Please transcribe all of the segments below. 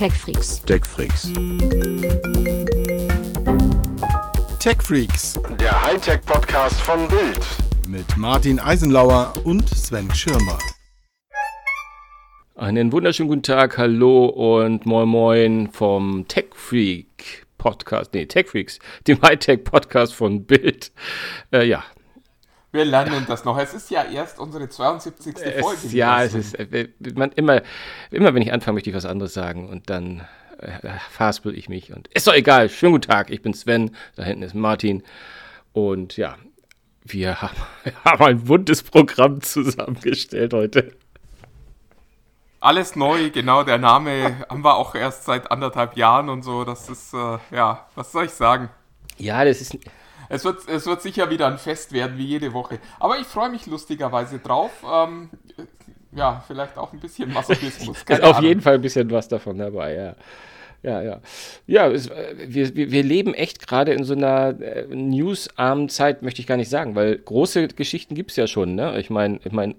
TechFreaks. TechFreaks. TechFreaks. Der Hightech-Podcast von Bild. Mit Martin Eisenlauer und Sven Schirmer. Einen wunderschönen guten Tag, hallo und moin moin vom TechFreak Podcast, nee, TechFreaks, dem Hightech-Podcast von Bild. Äh, ja, wir lernen das noch. Es ist ja erst unsere 72. Folge. Es, ja, es ist äh, man, immer, immer, wenn ich anfange, möchte ich was anderes sagen und dann äh, faspel ich mich. Und ist doch egal. Schönen guten Tag, ich bin Sven. Da hinten ist Martin. Und ja, wir haben, wir haben ein buntes Programm zusammengestellt heute. Alles neu, genau. Der Name haben wir auch erst seit anderthalb Jahren und so. Das ist, äh, ja, was soll ich sagen? Ja, das ist es wird, es wird sicher wieder ein Fest werden, wie jede Woche. Aber ich freue mich lustigerweise drauf. Ähm, ja, vielleicht auch ein bisschen Masochismus. ist auf jeden Fall ein bisschen was davon dabei, ja. Ja, ja. Ja, es, wir, wir leben echt gerade in so einer äh, newsarmen Zeit, möchte ich gar nicht sagen, weil große Geschichten gibt es ja schon, ne? Ich meine, ich mein,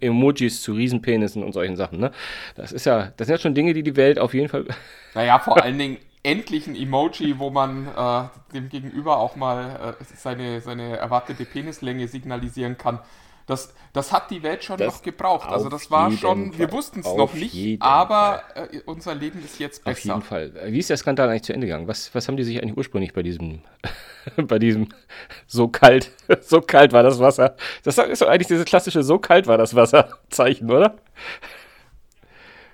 Emojis zu Riesenpenissen und solchen Sachen, ne? Das ist ja, das sind ja schon Dinge, die die Welt auf jeden Fall. Naja, vor allen Dingen endlich ein Emoji, wo man äh, dem Gegenüber auch mal äh, seine, seine erwartete Penislänge signalisieren kann. Das, das hat die Welt schon das noch gebraucht. Also das war schon, Fall. wir wussten es noch nicht, aber äh, unser Leben ist jetzt besser. Auf jeden Fall. Wie ist der Skandal eigentlich zu Ende gegangen? Was, was haben die sich eigentlich ursprünglich bei diesem, bei diesem so kalt, so kalt war das Wasser? Das ist doch eigentlich dieses klassische so kalt war das Wasser Zeichen, oder?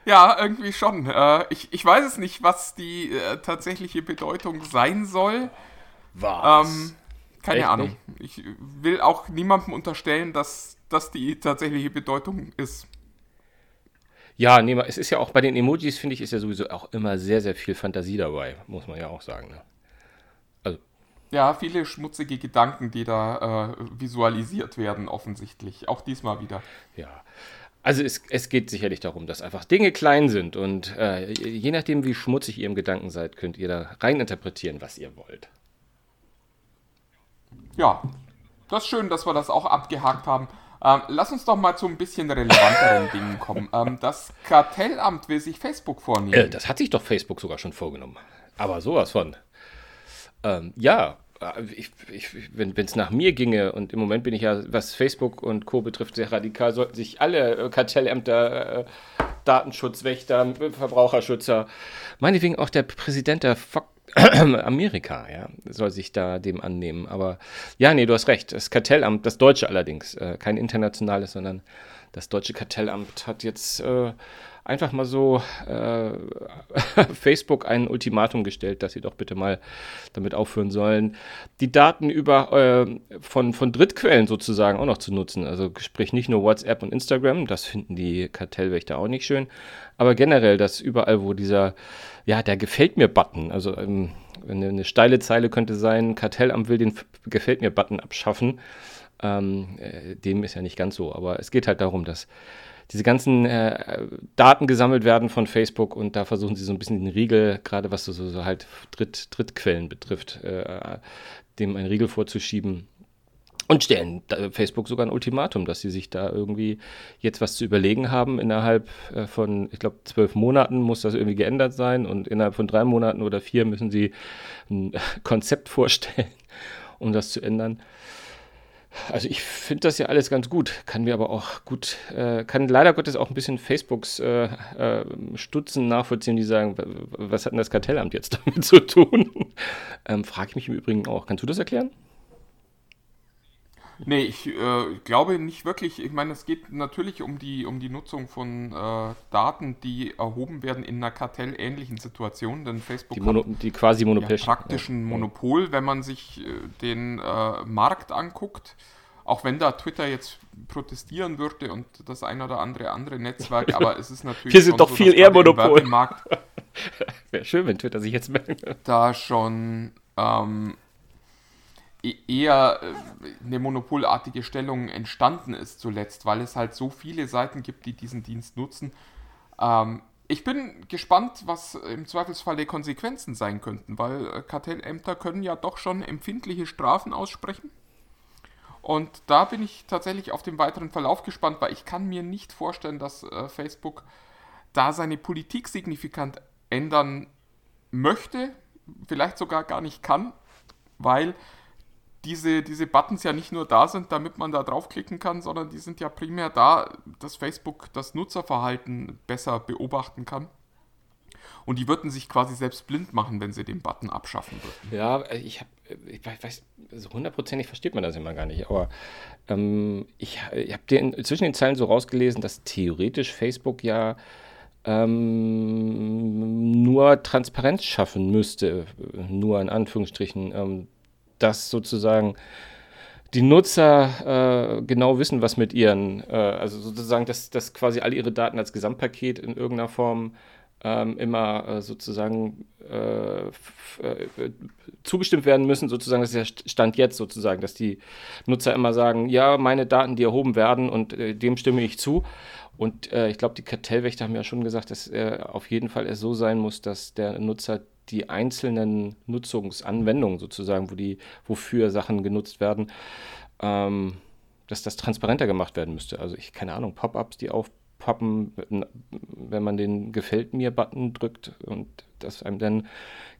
Ja, irgendwie schon. Äh, ich, ich weiß es nicht, was die äh, tatsächliche Bedeutung sein soll. Was? Ähm, keine Echt Ahnung. Nicht? Ich will auch niemandem unterstellen, dass das die tatsächliche Bedeutung ist. Ja, nee, es ist ja auch bei den Emojis, finde ich, ist ja sowieso auch immer sehr, sehr viel Fantasie dabei, muss man ja auch sagen. Ne? Also. Ja, viele schmutzige Gedanken, die da äh, visualisiert werden, offensichtlich. Auch diesmal wieder. Ja. Also es, es, geht sicherlich darum, dass einfach Dinge klein sind und äh, je nachdem, wie schmutzig ihr im Gedanken seid, könnt ihr da rein interpretieren, was ihr wollt. Ja, das ist schön, dass wir das auch abgehakt haben. Ähm, lass uns doch mal zu ein bisschen relevanteren Dingen kommen. Ähm, das Kartellamt will sich Facebook vornehmen. Äh, das hat sich doch Facebook sogar schon vorgenommen. Aber sowas von. Ähm, ja, ich, ich, wenn es nach mir ginge, und im Moment bin ich ja, was Facebook und Co. betrifft, sehr radikal, sollten sich alle äh, Kartellämter, äh, Datenschutzwächter, Verbraucherschützer, meinetwegen auch der Präsident der Fox Amerika, ja, soll sich da dem annehmen. Aber ja, nee, du hast recht. Das Kartellamt, das deutsche allerdings, äh, kein internationales, sondern das deutsche Kartellamt hat jetzt äh, einfach mal so äh, Facebook ein Ultimatum gestellt, dass sie doch bitte mal damit aufhören sollen, die Daten über äh, von, von Drittquellen sozusagen auch noch zu nutzen. Also sprich nicht nur WhatsApp und Instagram, das finden die Kartellwächter auch nicht schön, aber generell, dass überall, wo dieser, ja, der gefällt mir Button, also ähm, eine, eine steile Zeile könnte sein, Kartellamt will den gefällt mir Button abschaffen. Ähm, äh, dem ist ja nicht ganz so, aber es geht halt darum, dass diese ganzen äh, Daten gesammelt werden von Facebook und da versuchen sie so ein bisschen den Riegel, gerade was so, so halt Dritt, Drittquellen betrifft, äh, dem einen Riegel vorzuschieben. Und stellen Facebook sogar ein Ultimatum, dass sie sich da irgendwie jetzt was zu überlegen haben. Innerhalb äh, von, ich glaube, zwölf Monaten muss das irgendwie geändert sein und innerhalb von drei Monaten oder vier müssen sie ein Konzept vorstellen, um das zu ändern. Also ich finde das ja alles ganz gut, kann mir aber auch gut, äh, kann leider Gottes auch ein bisschen Facebooks äh, äh, Stutzen nachvollziehen, die sagen, was hat denn das Kartellamt jetzt damit zu tun? ähm, Frage ich mich im Übrigen auch. Kannst du das erklären? Nee, ich äh, glaube nicht wirklich. Ich meine, es geht natürlich um die, um die Nutzung von äh, Daten, die erhoben werden in einer kartellähnlichen Situation, denn Facebook die, Mono, die quasi Monopol ja, praktischen ja. Monopol, wenn man sich äh, den äh, Markt anguckt. Auch wenn da Twitter jetzt protestieren würde und das ein oder andere andere Netzwerk, aber es ist natürlich. Wir sind doch so, viel eher Monopol. Wäre schön, wenn Twitter sich jetzt merkt. Da schon ähm, eher äh, eine monopolartige Stellung entstanden ist zuletzt, weil es halt so viele Seiten gibt, die diesen Dienst nutzen. Ähm, ich bin gespannt, was im Zweifelsfall die Konsequenzen sein könnten, weil äh, Kartellämter können ja doch schon empfindliche Strafen aussprechen. Und da bin ich tatsächlich auf den weiteren Verlauf gespannt, weil ich kann mir nicht vorstellen, dass äh, Facebook da seine Politik signifikant ändern möchte, vielleicht sogar gar nicht kann, weil diese, diese Buttons ja nicht nur da sind, damit man da draufklicken kann, sondern die sind ja primär da, dass Facebook das Nutzerverhalten besser beobachten kann. Und die würden sich quasi selbst blind machen, wenn sie den Button abschaffen würden. Ja, ich habe, ich weiß, so hundertprozentig versteht man das immer gar nicht, aber ähm, ich, ich habe zwischen den Zeilen so rausgelesen, dass theoretisch Facebook ja ähm, nur Transparenz schaffen müsste, nur in Anführungsstrichen, ähm, dass sozusagen die Nutzer äh, genau wissen, was mit ihren, äh, also sozusagen, dass, dass quasi alle ihre Daten als Gesamtpaket in irgendeiner Form ähm, immer äh, sozusagen äh, äh, zugestimmt werden müssen, sozusagen, das ist der Stand jetzt sozusagen, dass die Nutzer immer sagen, ja, meine Daten, die erhoben werden und äh, dem stimme ich zu. Und ich glaube, die Kartellwächter haben ja schon gesagt, dass auf jeden Fall es so sein muss, dass der Nutzer die einzelnen Nutzungsanwendungen sozusagen, wo die, wofür Sachen genutzt werden, ähm, dass das transparenter gemacht werden müsste. Also ich, keine Ahnung, Pop-ups, die aufpoppen, wenn man den Gefällt mir-Button drückt und das einem dann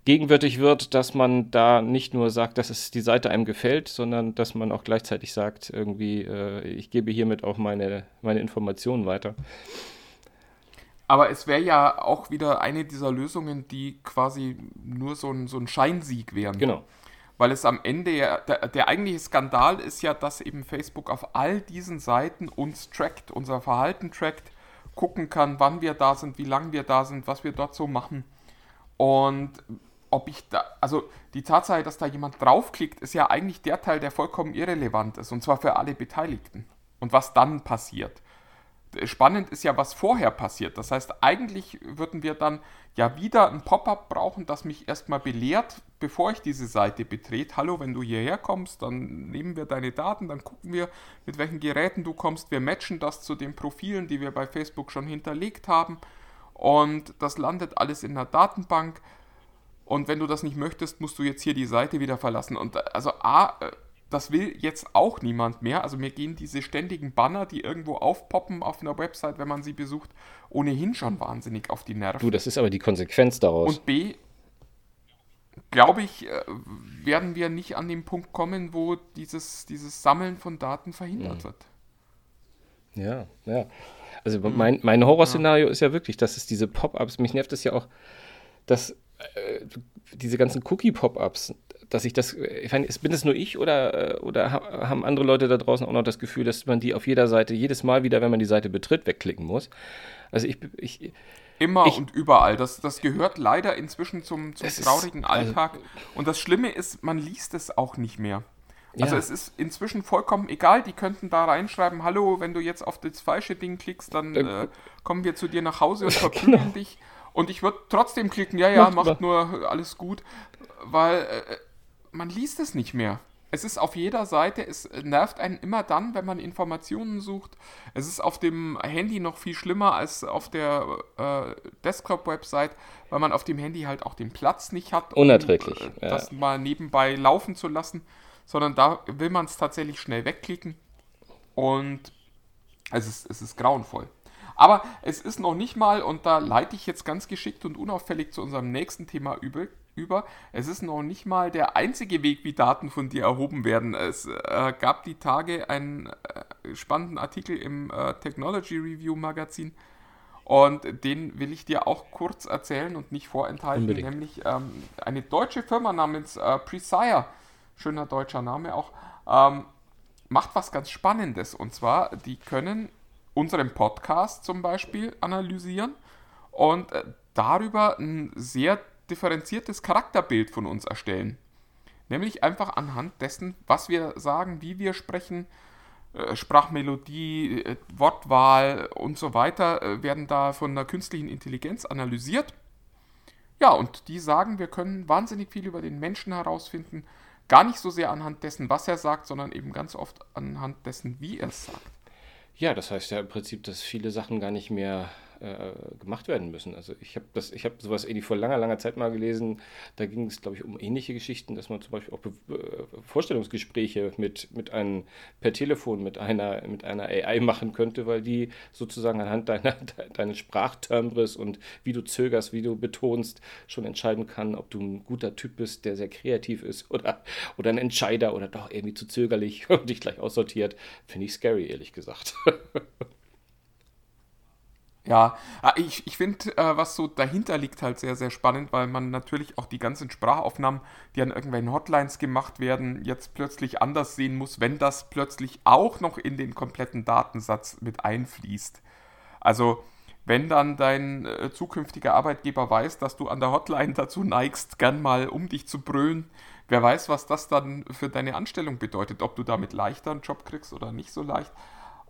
gegenwärtig wird, dass man da nicht nur sagt, dass es die Seite einem gefällt, sondern dass man auch gleichzeitig sagt, irgendwie, äh, ich gebe hiermit auch meine, meine Informationen weiter. Aber es wäre ja auch wieder eine dieser Lösungen, die quasi nur so ein, so ein Scheinsieg wären. Genau. Weil es am Ende ja, der, der eigentliche Skandal ist ja, dass eben Facebook auf all diesen Seiten uns trackt, unser Verhalten trackt, gucken kann, wann wir da sind, wie lange wir da sind, was wir dort so machen. Und ob ich da, also die Tatsache, dass da jemand draufklickt, ist ja eigentlich der Teil, der vollkommen irrelevant ist, und zwar für alle Beteiligten. Und was dann passiert. Spannend ist ja, was vorher passiert. Das heißt, eigentlich würden wir dann ja wieder ein Pop-up brauchen, das mich erstmal belehrt, bevor ich diese Seite betrete. Hallo, wenn du hierher kommst, dann nehmen wir deine Daten, dann gucken wir, mit welchen Geräten du kommst. Wir matchen das zu den Profilen, die wir bei Facebook schon hinterlegt haben. Und das landet alles in der Datenbank. Und wenn du das nicht möchtest, musst du jetzt hier die Seite wieder verlassen. Und also A, äh, das will jetzt auch niemand mehr. Also mir gehen diese ständigen Banner, die irgendwo aufpoppen auf einer Website, wenn man sie besucht, ohnehin schon wahnsinnig auf die Nerven. Du, das ist aber die Konsequenz daraus. Und B, glaube ich, äh, werden wir nicht an den Punkt kommen, wo dieses, dieses Sammeln von Daten verhindert mhm. wird. Ja, ja. Also mhm. mein, mein Horrorszenario ja. ist ja wirklich, dass es diese Pop-ups, mich nervt das ja auch, dass äh, diese ganzen Cookie-Pop-ups, dass ich das, ich meine, bin es nur ich oder, äh, oder haben andere Leute da draußen auch noch das Gefühl, dass man die auf jeder Seite jedes Mal wieder, wenn man die Seite betritt, wegklicken muss? Also ich, ich Immer ich, und überall. Das, das gehört leider inzwischen zum, zum traurigen ist, also Alltag. Also, und das Schlimme ist, man liest es auch nicht mehr. Also ja. es ist inzwischen vollkommen egal, die könnten da reinschreiben, hallo, wenn du jetzt auf das falsche Ding klickst, dann äh, kommen wir zu dir nach Hause und verprügeln genau. dich. Und ich würde trotzdem klicken, ja, ja, macht, macht nur alles gut, weil äh, man liest es nicht mehr. Es ist auf jeder Seite, es nervt einen immer dann, wenn man Informationen sucht. Es ist auf dem Handy noch viel schlimmer als auf der äh, Desktop-Website, weil man auf dem Handy halt auch den Platz nicht hat, um Unerträglich, äh, ja. das mal nebenbei laufen zu lassen, sondern da will man es tatsächlich schnell wegklicken und es ist, es ist grauenvoll. Aber es ist noch nicht mal, und da leite ich jetzt ganz geschickt und unauffällig zu unserem nächsten Thema über, über. Es ist noch nicht mal der einzige Weg, wie Daten von dir erhoben werden. Es äh, gab die Tage einen äh, spannenden Artikel im äh, Technology Review Magazin. Und den will ich dir auch kurz erzählen und nicht vorenthalten. Unbedingt. Nämlich ähm, eine deutsche Firma namens äh, Presire, schöner deutscher Name auch, ähm, macht was ganz Spannendes. Und zwar, die können unseren Podcast zum Beispiel analysieren und äh, darüber ein sehr differenziertes Charakterbild von uns erstellen. Nämlich einfach anhand dessen, was wir sagen, wie wir sprechen, äh, Sprachmelodie, äh, Wortwahl und so weiter werden da von der künstlichen Intelligenz analysiert. Ja, und die sagen, wir können wahnsinnig viel über den Menschen herausfinden. Gar nicht so sehr anhand dessen, was er sagt, sondern eben ganz oft anhand dessen, wie er es sagt. Ja, das heißt ja im Prinzip, dass viele Sachen gar nicht mehr äh, gemacht werden müssen. Also ich habe das, ich habe sowas irgendwie vor langer, langer Zeit mal gelesen. Da ging es, glaube ich, um ähnliche Geschichten, dass man zum Beispiel auch Be äh, Vorstellungsgespräche mit, mit einem per Telefon mit einer, mit einer AI machen könnte, weil die sozusagen anhand deiner, deines Sprachtimbres und wie du zögerst, wie du betonst, schon entscheiden kann, ob du ein guter Typ bist, der sehr kreativ ist oder, oder ein Entscheider oder doch irgendwie zu zögerlich und dich gleich aussortiert. Finde ich scary, ehrlich gesagt. Ja, ah, ich, ich finde, äh, was so dahinter liegt, halt sehr, sehr spannend, weil man natürlich auch die ganzen Sprachaufnahmen, die an irgendwelchen Hotlines gemacht werden, jetzt plötzlich anders sehen muss, wenn das plötzlich auch noch in den kompletten Datensatz mit einfließt. Also, wenn dann dein äh, zukünftiger Arbeitgeber weiß, dass du an der Hotline dazu neigst, gern mal um dich zu brüllen, wer weiß, was das dann für deine Anstellung bedeutet, ob du damit leichter einen Job kriegst oder nicht so leicht.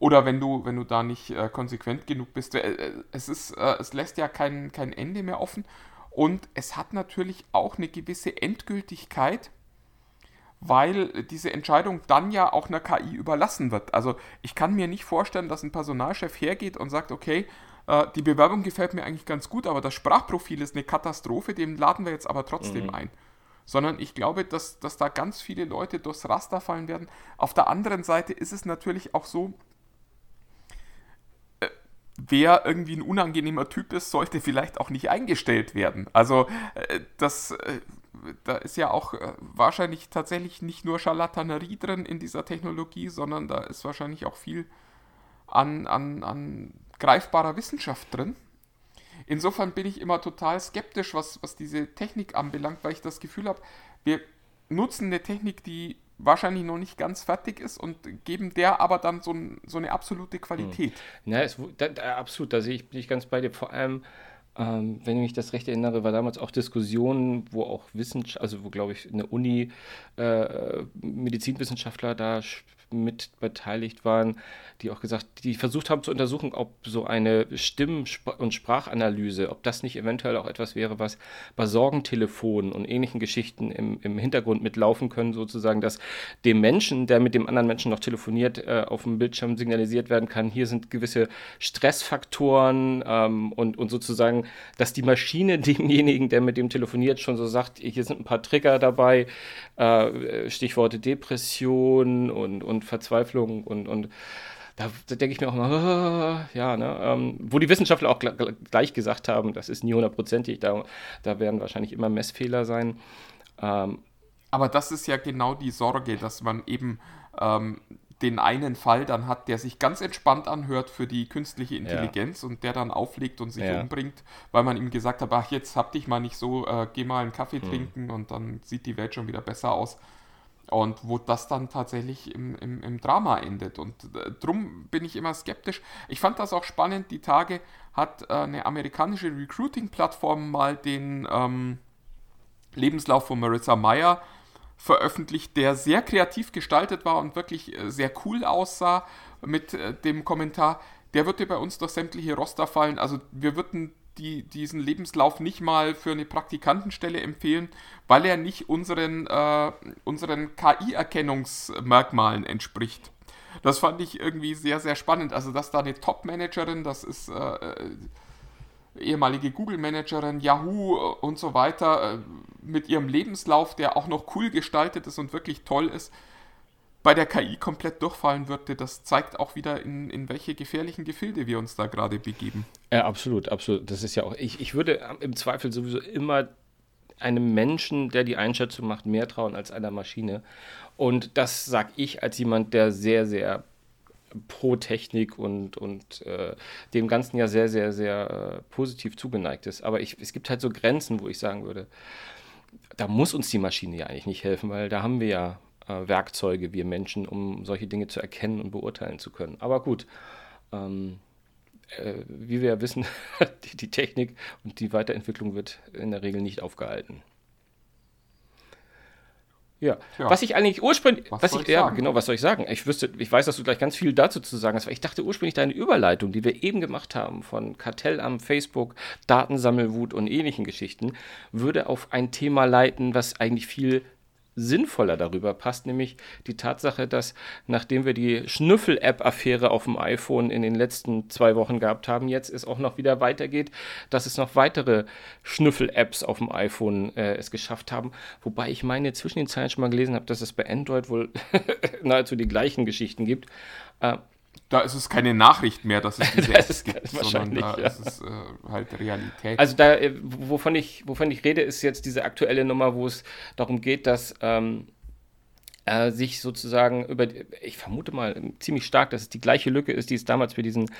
Oder wenn du, wenn du da nicht äh, konsequent genug bist. Äh, äh, es, ist, äh, es lässt ja kein, kein Ende mehr offen. Und es hat natürlich auch eine gewisse Endgültigkeit, weil diese Entscheidung dann ja auch einer KI überlassen wird. Also ich kann mir nicht vorstellen, dass ein Personalchef hergeht und sagt, okay, äh, die Bewerbung gefällt mir eigentlich ganz gut, aber das Sprachprofil ist eine Katastrophe, dem laden wir jetzt aber trotzdem mhm. ein sondern ich glaube, dass, dass da ganz viele Leute durchs Raster fallen werden. Auf der anderen Seite ist es natürlich auch so, wer irgendwie ein unangenehmer Typ ist, sollte vielleicht auch nicht eingestellt werden. Also äh, das, äh, da ist ja auch äh, wahrscheinlich tatsächlich nicht nur Scharlatanerie drin in dieser Technologie, sondern da ist wahrscheinlich auch viel an, an, an greifbarer Wissenschaft drin. Insofern bin ich immer total skeptisch, was, was diese Technik anbelangt, weil ich das Gefühl habe, wir nutzen eine Technik, die wahrscheinlich noch nicht ganz fertig ist und geben der aber dann so, ein, so eine absolute Qualität. Hm. Ja, es, da, da, absolut, da sehe ich, bin ich ganz bei dir. Vor allem, ähm, wenn ich mich das recht erinnere, war damals auch Diskussionen, wo auch Wissenschaft, also wo glaube ich eine Uni äh, Medizinwissenschaftler da mit beteiligt waren, die auch gesagt, die versucht haben zu untersuchen, ob so eine Stimm- und Sprachanalyse, ob das nicht eventuell auch etwas wäre, was bei Sorgentelefonen und ähnlichen Geschichten im, im Hintergrund mitlaufen können, sozusagen, dass dem Menschen, der mit dem anderen Menschen noch telefoniert, äh, auf dem Bildschirm signalisiert werden kann, hier sind gewisse Stressfaktoren ähm, und, und sozusagen, dass die Maschine demjenigen, der mit dem telefoniert, schon so sagt, hier sind ein paar Trigger dabei, äh, Stichworte Depression und, und Verzweiflung und, und da, da denke ich mir auch mal, ja, ne, ähm, wo die Wissenschaftler auch gleich gesagt haben, das ist nie hundertprozentig, da, da werden wahrscheinlich immer Messfehler sein. Ähm, Aber das ist ja genau die Sorge, dass man eben ähm, den einen Fall dann hat, der sich ganz entspannt anhört für die künstliche Intelligenz ja. und der dann auflegt und sich ja. umbringt, weil man ihm gesagt hat, ach, jetzt hab dich mal nicht so, äh, geh mal einen Kaffee hm. trinken und dann sieht die Welt schon wieder besser aus. Und wo das dann tatsächlich im, im, im Drama endet. Und äh, drum bin ich immer skeptisch. Ich fand das auch spannend. Die Tage hat äh, eine amerikanische Recruiting-Plattform mal den ähm, Lebenslauf von Marissa Meyer veröffentlicht, der sehr kreativ gestaltet war und wirklich äh, sehr cool aussah mit äh, dem Kommentar. Der würde bei uns durch sämtliche Roster fallen. Also wir würden die, diesen Lebenslauf nicht mal für eine Praktikantenstelle empfehlen, weil er nicht unseren, äh, unseren KI-Erkennungsmerkmalen entspricht. Das fand ich irgendwie sehr, sehr spannend. Also, dass da eine Top-Managerin, das ist äh, äh ehemalige Google-Managerin, Yahoo und so weiter, äh, mit ihrem Lebenslauf, der auch noch cool gestaltet ist und wirklich toll ist, bei der KI komplett durchfallen würde, das zeigt auch wieder, in, in welche gefährlichen Gefilde wir uns da gerade begeben. Ja, absolut, absolut. Das ist ja auch, ich, ich würde im Zweifel sowieso immer einem Menschen, der die Einschätzung macht, mehr trauen als einer Maschine. Und das sage ich als jemand, der sehr, sehr pro Technik und, und äh, dem Ganzen ja sehr, sehr, sehr äh, positiv zugeneigt ist. Aber ich, es gibt halt so Grenzen, wo ich sagen würde, da muss uns die Maschine ja eigentlich nicht helfen, weil da haben wir ja äh, Werkzeuge, wir Menschen, um solche Dinge zu erkennen und beurteilen zu können. Aber gut, ähm, äh, wie wir ja wissen, die, die, Technik und die Weiterentwicklung wird in der Regel nicht aufgehalten. Ja. ja. was ich eigentlich ursprünglich, was, was ich, ich ja, genau, was soll ich sagen? Ich wüsste, ich weiß, dass du gleich ganz viel dazu zu sagen hast, weil ich dachte ursprünglich deine Überleitung, die wir eben gemacht haben von Kartellamt, Facebook, Datensammelwut und ähnlichen Geschichten, würde auf ein Thema leiten, was eigentlich viel sinnvoller darüber passt, nämlich die Tatsache, dass nachdem wir die Schnüffel-App-Affäre auf dem iPhone in den letzten zwei Wochen gehabt haben, jetzt es auch noch wieder weitergeht, dass es noch weitere Schnüffel-Apps auf dem iPhone äh, es geschafft haben. Wobei ich meine, zwischen den Zeilen schon mal gelesen habe, dass es bei Android wohl nahezu die gleichen Geschichten gibt. Äh, da ist es keine Nachricht mehr, dass es diese Apps gibt, sondern da ja. ist es äh, halt Realität. Also da, äh, wovon ich, wovon ich rede, ist jetzt diese aktuelle Nummer, wo es darum geht, dass ähm, äh, sich sozusagen über, ich vermute mal ziemlich stark, dass es die gleiche Lücke ist, die es damals für diesen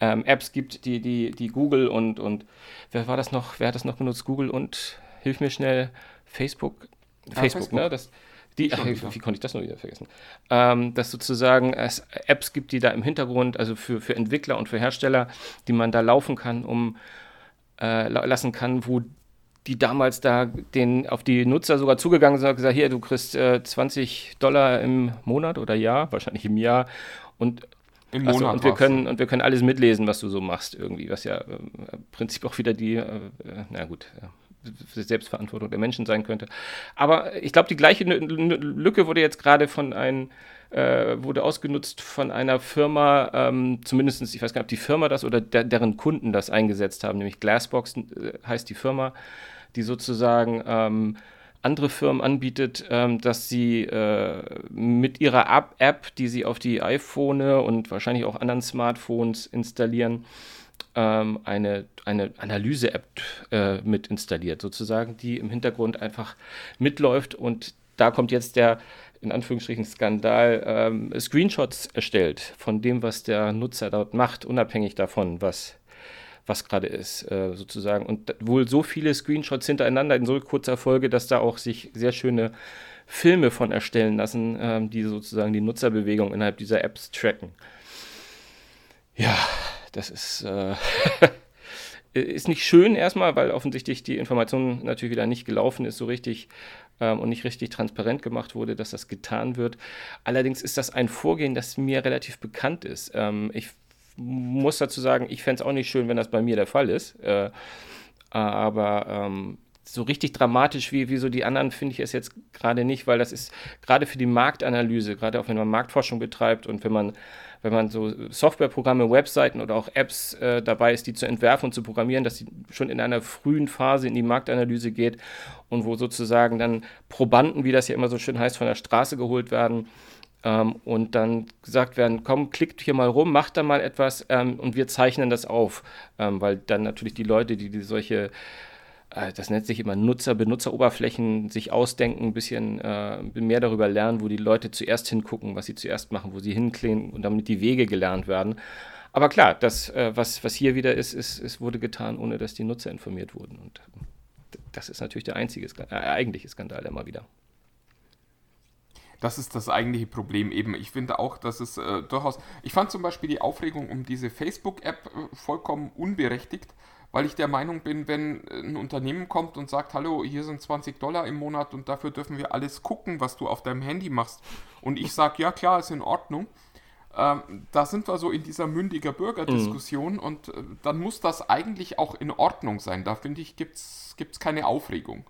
ähm, Apps gibt, die, die, die Google und, und wer war das noch, wer hat das noch benutzt? Google und, hilf mir schnell, Facebook, ja, Facebook, Facebook, ne? Das, die, ach, wie konnte ich das nur wieder vergessen? Ähm, dass sozusagen es Apps gibt, die da im Hintergrund, also für, für Entwickler und für Hersteller, die man da laufen kann, um äh, lassen kann, wo die damals da den, auf die Nutzer sogar zugegangen sind und gesagt, hier, du kriegst äh, 20 Dollar im Monat oder Jahr, wahrscheinlich im Jahr und im Monat. Achso, und wir können und wir können alles mitlesen, was du so machst irgendwie, was ja äh, im Prinzip auch wieder die, äh, na gut, Selbstverantwortung der Menschen sein könnte. Aber ich glaube, die gleiche Lücke wurde jetzt gerade von einem äh, wurde ausgenutzt von einer Firma, ähm, zumindest, ich weiß gar nicht, ob die Firma das oder der, deren Kunden das eingesetzt haben, nämlich Glassbox äh, heißt die Firma, die sozusagen ähm, andere Firmen anbietet, ähm, dass sie äh, mit ihrer App, die sie auf die iPhone und wahrscheinlich auch anderen Smartphones installieren, ähm, eine, eine Analyse-App äh, mit installiert, sozusagen, die im Hintergrund einfach mitläuft und da kommt jetzt der in Anführungsstrichen Skandal ähm, Screenshots erstellt von dem, was der Nutzer dort macht, unabhängig davon, was was gerade ist, äh, sozusagen. Und wohl so viele Screenshots hintereinander in so kurzer Folge, dass da auch sich sehr schöne Filme von erstellen lassen, ähm, die sozusagen die Nutzerbewegung innerhalb dieser Apps tracken. Ja, das ist, äh, ist nicht schön erstmal, weil offensichtlich die Information natürlich wieder nicht gelaufen ist so richtig ähm, und nicht richtig transparent gemacht wurde, dass das getan wird. Allerdings ist das ein Vorgehen, das mir relativ bekannt ist. Ähm, ich muss dazu sagen, ich fände es auch nicht schön, wenn das bei mir der Fall ist. Äh, aber ähm, so richtig dramatisch wie, wie so die anderen finde ich es jetzt gerade nicht, weil das ist gerade für die Marktanalyse, gerade auch wenn man Marktforschung betreibt und wenn man wenn man so Softwareprogramme, Webseiten oder auch Apps äh, dabei ist, die zu entwerfen und zu programmieren, dass sie schon in einer frühen Phase in die Marktanalyse geht und wo sozusagen dann Probanden, wie das ja immer so schön heißt, von der Straße geholt werden ähm, und dann gesagt werden, komm, klickt hier mal rum, macht da mal etwas ähm, und wir zeichnen das auf, ähm, weil dann natürlich die Leute, die, die solche äh, das nennt sich immer Nutzer, Benutzeroberflächen, sich ausdenken, ein bisschen äh, mehr darüber lernen, wo die Leute zuerst hingucken, was sie zuerst machen, wo sie hinklingen und damit die Wege gelernt werden. Aber klar, das, äh, was, was hier wieder ist, ist, es wurde getan, ohne dass die Nutzer informiert wurden. Und das ist natürlich der einzige, äh, eigentliche Skandal immer wieder. Das ist das eigentliche Problem eben. Ich finde auch, dass es äh, durchaus. Ich fand zum Beispiel die Aufregung um diese Facebook-App äh, vollkommen unberechtigt weil ich der Meinung bin, wenn ein Unternehmen kommt und sagt, hallo, hier sind 20 Dollar im Monat und dafür dürfen wir alles gucken, was du auf deinem Handy machst. Und ich sage, ja klar, ist in Ordnung. Ähm, da sind wir so in dieser mündiger Bürgerdiskussion mhm. und äh, dann muss das eigentlich auch in Ordnung sein. Da finde ich, gibt es keine Aufregung.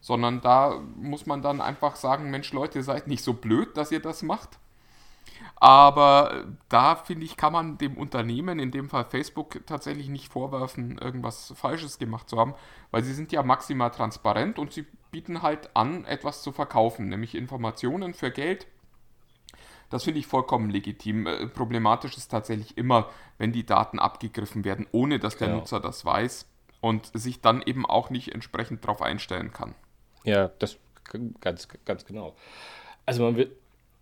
Sondern da muss man dann einfach sagen, Mensch Leute, seid nicht so blöd, dass ihr das macht. Aber da finde ich, kann man dem Unternehmen, in dem Fall Facebook, tatsächlich nicht vorwerfen, irgendwas Falsches gemacht zu haben, weil sie sind ja maximal transparent und sie bieten halt an, etwas zu verkaufen, nämlich Informationen für Geld. Das finde ich vollkommen legitim. Äh, problematisch ist tatsächlich immer, wenn die Daten abgegriffen werden, ohne dass der genau. Nutzer das weiß und sich dann eben auch nicht entsprechend darauf einstellen kann. Ja, das ganz, ganz genau. Also man wird,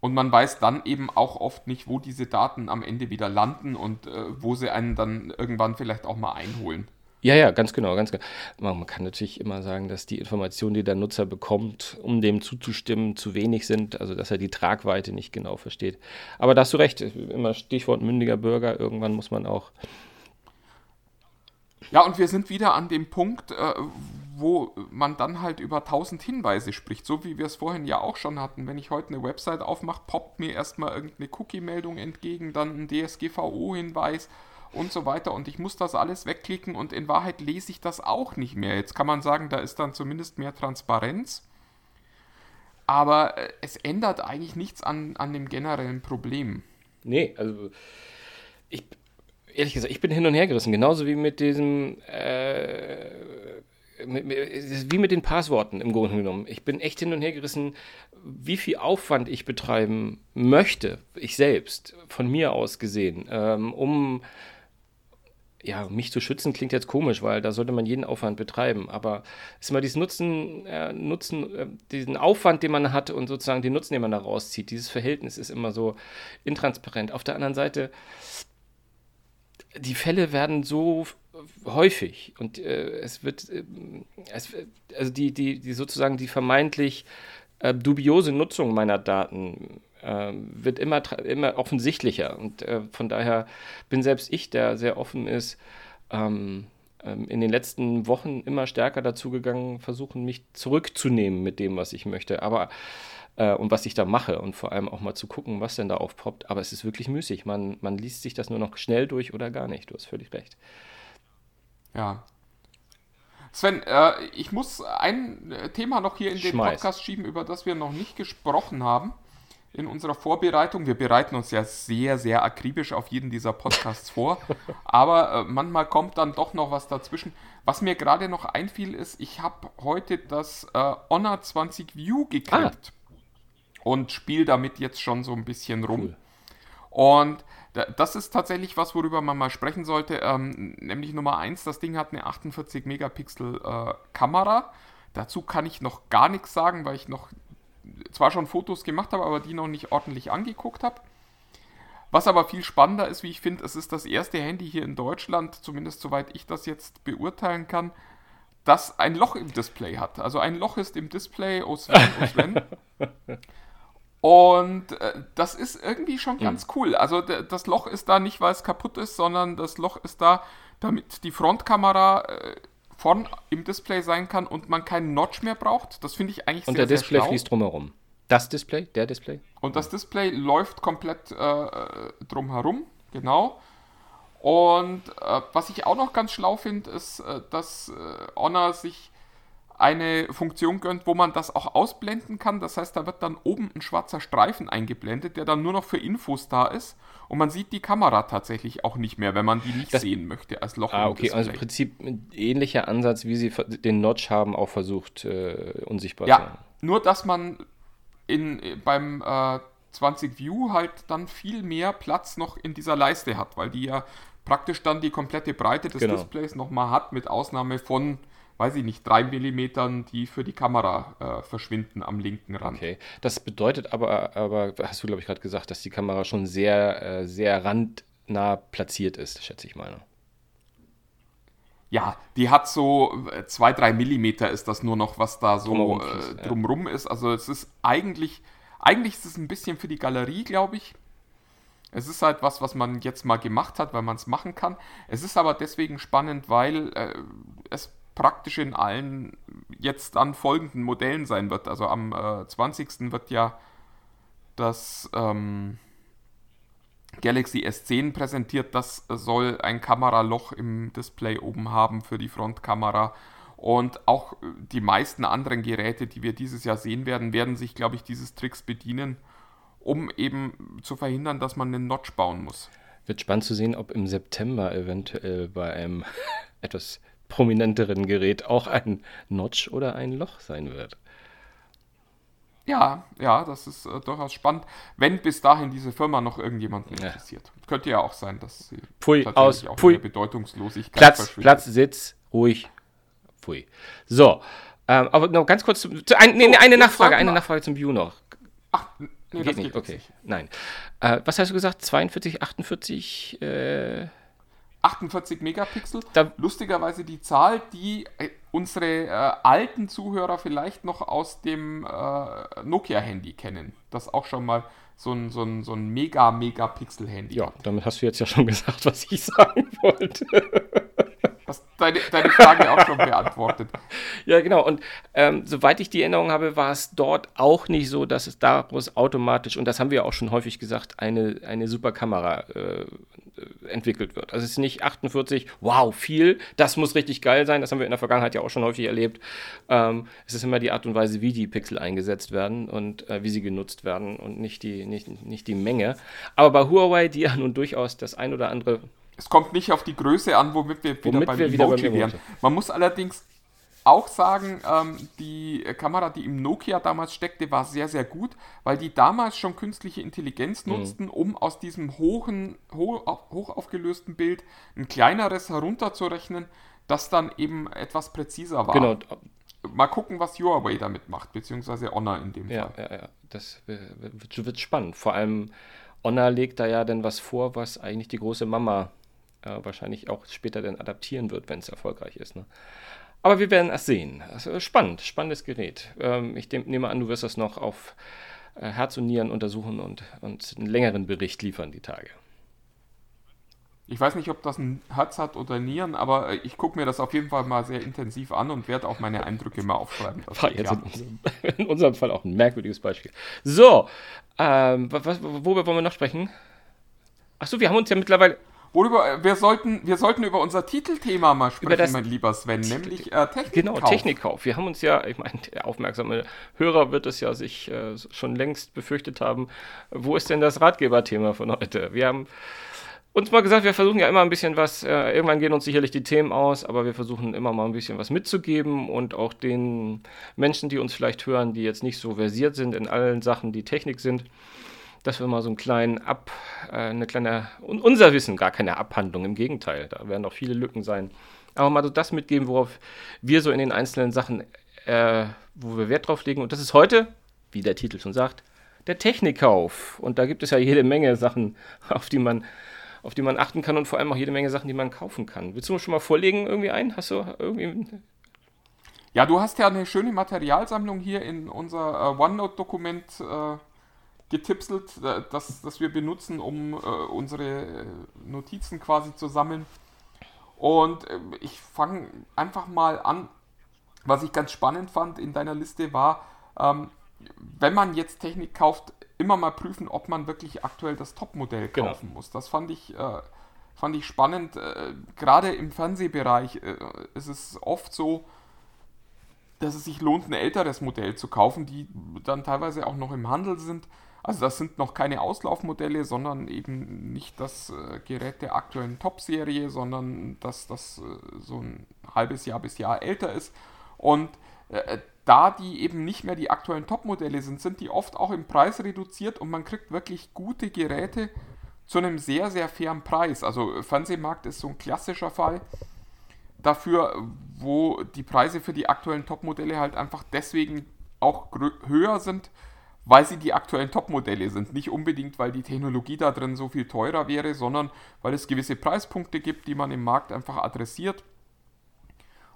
und man weiß dann eben auch oft nicht, wo diese Daten am Ende wieder landen und äh, wo sie einen dann irgendwann vielleicht auch mal einholen. Ja, ja, ganz genau, ganz genau. Man kann natürlich immer sagen, dass die Informationen, die der Nutzer bekommt, um dem zuzustimmen, zu wenig sind, also dass er die Tragweite nicht genau versteht. Aber da hast du recht, immer Stichwort mündiger Bürger, irgendwann muss man auch. Ja, und wir sind wieder an dem Punkt, äh, wo man dann halt über tausend Hinweise spricht, so wie wir es vorhin ja auch schon hatten. Wenn ich heute eine Website aufmache, poppt mir erstmal irgendeine Cookie-Meldung entgegen, dann ein DSGVO-Hinweis und so weiter und ich muss das alles wegklicken und in Wahrheit lese ich das auch nicht mehr. Jetzt kann man sagen, da ist dann zumindest mehr Transparenz. aber äh, es ändert eigentlich nichts an, an dem generellen Problem. Nee, also ich, ehrlich gesagt, ich bin hin und her gerissen, genauso wie mit diesem, äh, mit, wie mit den Passworten im Grunde genommen. Ich bin echt hin und her gerissen, wie viel Aufwand ich betreiben möchte, ich selbst, von mir aus gesehen, ähm, um ja, mich zu schützen klingt jetzt komisch, weil da sollte man jeden Aufwand betreiben. Aber es ist immer dieses Nutzen, äh, Nutzen, äh, diesen Aufwand, den man hat und sozusagen den Nutzen, den man da rauszieht. Dieses Verhältnis ist immer so intransparent. Auf der anderen Seite, die Fälle werden so häufig und äh, es wird, äh, es, also die, die, die sozusagen die vermeintlich äh, dubiose Nutzung meiner Daten äh, wird immer, immer offensichtlicher. Und äh, von daher bin selbst ich, der sehr offen ist, ähm, ähm, in den letzten Wochen immer stärker dazu gegangen, versuchen, mich zurückzunehmen mit dem, was ich möchte. Aber äh, und was ich da mache und vor allem auch mal zu gucken, was denn da aufpoppt. Aber es ist wirklich müßig. Man, man liest sich das nur noch schnell durch oder gar nicht. Du hast völlig recht. Ja, Sven, äh, ich muss ein äh, Thema noch hier in den Schmeiß. Podcast schieben, über das wir noch nicht gesprochen haben in unserer Vorbereitung. Wir bereiten uns ja sehr, sehr akribisch auf jeden dieser Podcasts vor. Aber äh, manchmal kommt dann doch noch was dazwischen. Was mir gerade noch einfiel, ist, ich habe heute das äh, Honor 20 View gekriegt. Ah. Und spiele damit jetzt schon so ein bisschen rum. Cool. Und das ist tatsächlich was, worüber man mal sprechen sollte. Ähm, nämlich Nummer 1, das Ding hat eine 48 Megapixel äh, Kamera. Dazu kann ich noch gar nichts sagen, weil ich noch zwar schon Fotos gemacht habe, aber die noch nicht ordentlich angeguckt habe. Was aber viel spannender ist, wie ich finde, es ist das erste Handy hier in Deutschland, zumindest soweit ich das jetzt beurteilen kann, das ein Loch im Display hat. Also ein Loch ist im Display, oh Sven, oh Sven. Und äh, das ist irgendwie schon ganz mhm. cool. Also das Loch ist da nicht, weil es kaputt ist, sondern das Loch ist da, damit die Frontkamera äh, vorn im Display sein kann und man keinen Notch mehr braucht. Das finde ich eigentlich und sehr, Und der Display fließt drumherum. Das Display, der Display? Und das Display läuft komplett äh, drumherum, genau. Und äh, was ich auch noch ganz schlau finde, ist, äh, dass äh, Honor sich eine Funktion gönnt, wo man das auch ausblenden kann. Das heißt, da wird dann oben ein schwarzer Streifen eingeblendet, der dann nur noch für Infos da ist. Und man sieht die Kamera tatsächlich auch nicht mehr, wenn man die nicht das, sehen möchte als Loch. Ah, okay, also im Prinzip ein ähnlicher Ansatz, wie sie den Notch haben, auch versucht, äh, unsichtbar ja, zu machen. Ja, nur dass man in, beim äh, 20 View halt dann viel mehr Platz noch in dieser Leiste hat, weil die ja praktisch dann die komplette Breite des genau. Displays nochmal hat, mit Ausnahme von weiß ich nicht, drei Millimetern, die für die Kamera äh, verschwinden am linken Rand. Okay, das bedeutet aber, aber hast du, glaube ich, gerade gesagt, dass die Kamera schon sehr, äh, sehr randnah platziert ist, schätze ich mal. Ne? Ja, die hat so äh, zwei, drei Millimeter ist das nur noch, was da so drumrum, äh, drumrum ja. ist. Also es ist eigentlich, eigentlich ist es ein bisschen für die Galerie, glaube ich. Es ist halt was, was man jetzt mal gemacht hat, weil man es machen kann. Es ist aber deswegen spannend, weil äh, es praktisch in allen jetzt dann folgenden Modellen sein wird. Also am äh, 20. wird ja das ähm, Galaxy S10 präsentiert. Das soll ein Kameraloch im Display oben haben für die Frontkamera. Und auch die meisten anderen Geräte, die wir dieses Jahr sehen werden, werden sich, glaube ich, dieses Tricks bedienen, um eben zu verhindern, dass man einen Notch bauen muss. Wird spannend zu sehen, ob im September eventuell bei einem etwas prominenteren Gerät auch ein Notch oder ein Loch sein wird. Ja, ja, das ist äh, durchaus spannend, wenn bis dahin diese Firma noch irgendjemanden ja. interessiert. Könnte ja auch sein, dass sie Pfui, aus, auch Pfui. Bedeutungslosigkeit Platz, Platz, Sitz, ruhig, Pfui. So, ähm, aber noch ganz kurz, zu, zu ein, nee, oh, eine Nachfrage, eine Nachfrage zum View noch. Ach, nee, geht nicht, geht okay, nicht. nein. Äh, was hast du gesagt, 42, 48, äh 48 Megapixel. Da Lustigerweise die Zahl, die äh, unsere äh, alten Zuhörer vielleicht noch aus dem äh, Nokia-Handy kennen. Das auch schon mal so ein, so ein, so ein Mega-Megapixel-Handy. Ja, damit hast du jetzt ja schon gesagt, was ich sagen wollte. Hast deine, deine Frage auch schon beantwortet. Ja, genau. Und ähm, soweit ich die Erinnerung habe, war es dort auch nicht so, dass es daraus automatisch, und das haben wir auch schon häufig gesagt, eine, eine super Kamera äh, entwickelt wird. Also es ist nicht 48, wow, viel, das muss richtig geil sein, das haben wir in der Vergangenheit ja auch schon häufig erlebt. Ähm, es ist immer die Art und Weise, wie die Pixel eingesetzt werden und äh, wie sie genutzt werden und nicht die, nicht, nicht die Menge. Aber bei Huawei, die ja nun durchaus das ein oder andere es kommt nicht auf die Größe an, womit wir wieder womit beim wir wieder Emoji wären. Man muss allerdings auch sagen, ähm, die Kamera, die im Nokia damals steckte, war sehr, sehr gut, weil die damals schon künstliche Intelligenz Mhm. nutzten, um aus diesem hohen, ho hoch aufgelösten Bild ein kleineres herunterzurechnen, das dann eben etwas präziser war. Genau, Mal gucken, was Huawei damit macht, beziehungsweise Honor in dem ja, Fall. ja, ja. Das wird, wird spannend. Vor allem Honor legt da ja dann was vor, was eigentlich die große Mama äh, wahrscheinlich auch später dann adaptieren wird, wenn es erfolgreich ist. Ne? Aber wir werden es sehen. Also spannend, spannendes Gerät. Ähm, ich nehme an, du wirst das noch auf äh, Herz und Nieren untersuchen und, und einen längeren Bericht liefern die Tage. Ich weiß nicht, ob das ein Herz hat oder Nieren, aber äh, ich gucke mir das auf jeden Fall mal sehr intensiv an und werde auch meine Eindrücke mal aufschreiben. War jetzt in unserem, in unserem Fall auch ein merkwürdiges Beispiel. So, ähm, was- worüber wollen wir noch sprechen? Achso, wir haben uns ja mittlerweile. Worüber, äh, wir sollten, wir sollten über unser Titelthema mal sprechen, mein lieber Sven, nämlich äh, Technikkauf. Genau, Technikkauf. Wir haben uns ja, ich meine, der aufmerksame Hörer wird es ja sich äh, schon längst befürchtet haben. Wo ist denn das Ratgeberthema von heute? Wir haben uns mal gesagt, wir versuchen ja immer ein bisschen was, äh, irgendwann gehen uns sicherlich die Themen aus, aber wir versuchen immer mal ein bisschen was mitzugeben und auch den Menschen, die uns vielleicht hören, die jetzt nicht so versiert sind in allen Sachen, die Technik sind, dass wir mal so einen kleinen Ab, äh, eine kleine, un, unser Wissen, gar keine Abhandlung, im Gegenteil, da werden noch viele Lücken sein, aber mal so das mitgeben, worauf wir so in den einzelnen Sachen, äh, wo wir Wert drauf legen und das ist heute, wie der Titel schon sagt, der Technikkauf und da gibt es ja jede Menge Sachen, auf die man auf die man achten kann und vor allem auch jede Menge Sachen, die man kaufen kann. Willst du schon mal vorlegen irgendwie ein? Hast du irgendwie Ja, du hast ja eine schöne Materialsammlung hier in unser äh, OneNote-Dokument äh, getipselt, äh, das, das wir benutzen, um äh, unsere Notizen quasi zu sammeln. Und äh, ich fange einfach mal an. Was ich ganz spannend fand in deiner Liste war, ähm, wenn man jetzt Technik kauft, immer mal prüfen, ob man wirklich aktuell das Topmodell Genau. kaufen muss. Das fand ich, äh, fand ich spannend. Äh, Gerade im Fernsehbereich äh, ist es oft so, dass es sich lohnt, ein älteres Modell zu kaufen, die dann teilweise auch noch im Handel sind. Also das sind noch keine Auslaufmodelle, sondern eben nicht das äh, Gerät der aktuellen Top-Serie, sondern dass das äh, so ein halbes Jahr bis Jahr älter ist. Und äh, da die eben nicht mehr die aktuellen Top-Modelle sind, sind die oft auch im Preis reduziert und man kriegt wirklich gute Geräte zu einem sehr, sehr fairen Preis. Also Fernsehmarkt ist so ein klassischer Fall dafür, wo die Preise für die aktuellen Top-Modelle halt einfach deswegen auch höher sind, weil sie die aktuellen Top-Modelle sind. Nicht unbedingt, weil die Technologie da drin so viel teurer wäre, sondern weil es gewisse Preispunkte gibt, die man im Markt einfach adressiert.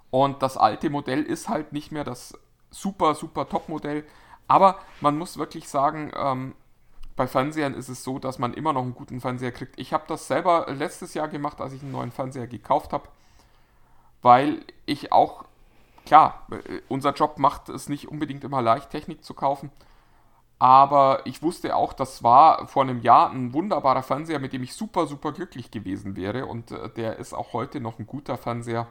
Und das alte Modell ist halt nicht mehr das super, super Top-Modell. Aber man muss wirklich sagen, ähm, bei Fernsehern ist es so, dass man immer noch einen guten Fernseher kriegt. Ich habe das selber letztes Jahr gemacht, als ich einen neuen Fernseher gekauft habe, weil ich auch, klar, äh, unser Job macht es nicht unbedingt immer leicht, Technik zu kaufen. Aber ich wusste auch, das war vor einem Jahr ein wunderbarer Fernseher, mit dem ich super, super glücklich gewesen wäre. Und äh, der ist auch heute noch ein guter Fernseher.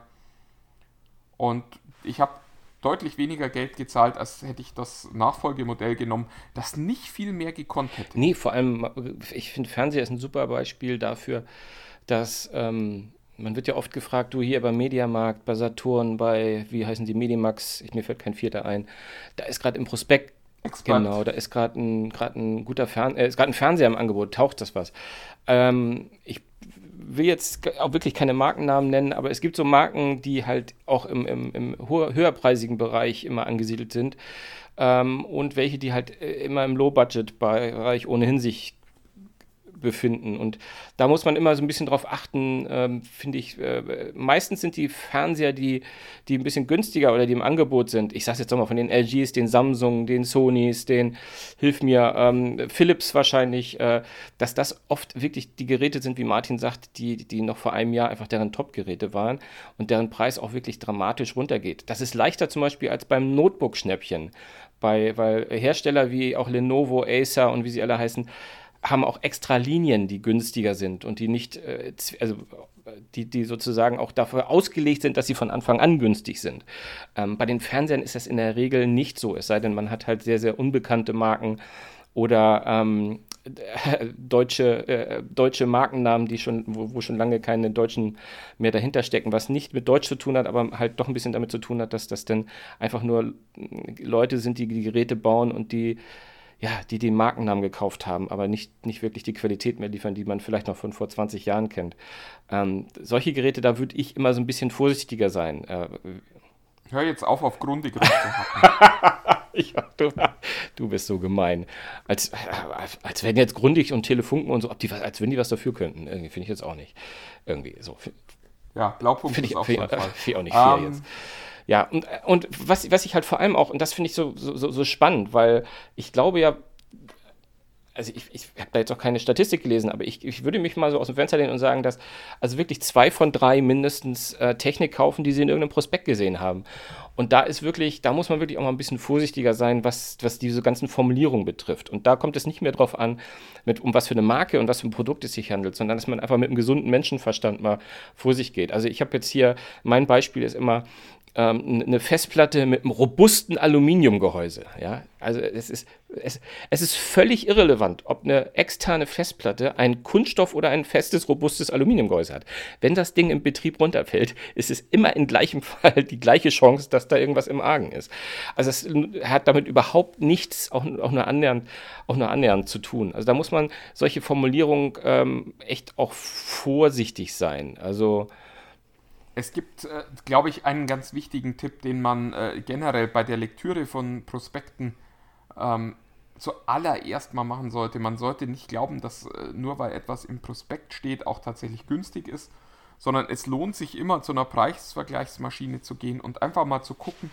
Und ich habe deutlich weniger Geld gezahlt, als hätte ich das Nachfolgemodell genommen, das nicht viel mehr gekonnt hätte. Nee, vor allem, ich finde, Fernseher ist ein super Beispiel dafür, dass ähm, man wird ja oft gefragt, du hier beim Mediamarkt, bei Saturn, bei, wie heißen die, Medimax, ich, mir fällt kein Vierter ein, da ist gerade im Prospekt, Expert. genau, da ist gerade ein, ein guter Fern äh, ist gerade ein Fernseher im Angebot, taucht das was. Ähm, ich will jetzt auch wirklich keine Markennamen nennen, aber es gibt so Marken, die halt auch im, im, im höherpreisigen Bereich immer angesiedelt sind ähm, und welche, die halt äh, immer im Low-Budget-Bereich ohnehin sich befinden. Und da muss man immer so ein bisschen drauf achten, ähm, finde ich. Äh, meistens sind die Fernseher, die, die ein bisschen günstiger oder die im Angebot sind. Ich sage jetzt nochmal von den LGs, den Samsung, den Sonys, den, hilf mir, ähm, Philips wahrscheinlich, äh, dass das oft wirklich die Geräte sind, wie Martin sagt, die, die noch vor einem Jahr einfach deren Top-Geräte waren und deren Preis auch wirklich dramatisch runtergeht. Das ist leichter zum Beispiel als beim Notebook-Schnäppchen. Bei, weil Hersteller wie auch Lenovo, Acer und wie sie alle heißen, haben auch extra Linien, die günstiger sind und die nicht, äh, also die, die sozusagen auch dafür ausgelegt sind, dass sie von Anfang an günstig sind. Ähm, bei den Fernsehern ist das in der Regel nicht so, es sei denn, man hat halt sehr, sehr unbekannte Marken oder ähm, deutsche, äh, deutsche Markennamen, die schon, wo, wo, schon lange keine Deutschen mehr dahinter stecken, was nicht mit Deutsch zu tun hat, aber halt doch ein bisschen damit zu tun hat, dass das dann einfach nur Leute sind, die die Geräte bauen und die ja, die den Markennamen gekauft haben, aber nicht, nicht wirklich die Qualität mehr liefern, die man vielleicht noch von vor 20 Jahren kennt. Ähm, solche Geräte, da würde ich immer so ein bisschen vorsichtiger sein. Äh, Hör jetzt auf, auf Grundig rumzuhacken. ja, du, du, bist so gemein. Als, als wenn jetzt Grundig und Telefunken und so, die, als wenn die was dafür könnten. Irgendwie finde ich jetzt auch nicht. Irgendwie so. Ja, Blaupunk ist ich, auch, find, find ich auch nicht fair ähm, jetzt. Ja, und, und was, was ich halt vor allem auch, und das finde ich so, so, so spannend, weil ich glaube ja, also ich, ich habe da jetzt auch keine Statistik gelesen, aber ich, ich würde mich mal so aus dem Fenster lehnen und sagen, dass also wirklich zwei von drei mindestens äh, Technik kaufen, die sie in irgendeinem Prospekt gesehen haben. Und da ist wirklich, da muss man wirklich auch mal ein bisschen vorsichtiger sein, was, was diese ganzen Formulierungen betrifft. Und da kommt es nicht mehr darauf an, mit, um was für eine Marke und was für ein Produkt es sich handelt, sondern dass man einfach mit einem gesunden Menschenverstand mal vor sich geht. Also ich habe jetzt hier, mein Beispiel ist immer, ähm, eine Festplatte mit einem robusten Aluminiumgehäuse. Ja? Also es ist, es, es ist völlig irrelevant, ob eine externe Festplatte ein Kunststoff oder ein festes, robustes Aluminiumgehäuse hat. Wenn das Ding im Betrieb runterfällt, ist es immer in gleichem Fall die gleiche Chance, dass da irgendwas im Argen ist. Also es hat damit überhaupt nichts, auch, auch, nur, annähernd, auch nur annähernd zu tun. Also da muss man solche Formulierungen ähm, echt auch vorsichtig sein. Also es gibt, äh, glaube ich, einen ganz wichtigen Tipp, den man äh, generell bei der Lektüre von Prospekten ähm, zuallererst mal machen sollte. Man sollte nicht glauben, dass äh, nur weil etwas im Prospekt steht, auch tatsächlich günstig ist, sondern es lohnt sich immer zu einer Preisvergleichsmaschine zu gehen und einfach mal zu gucken,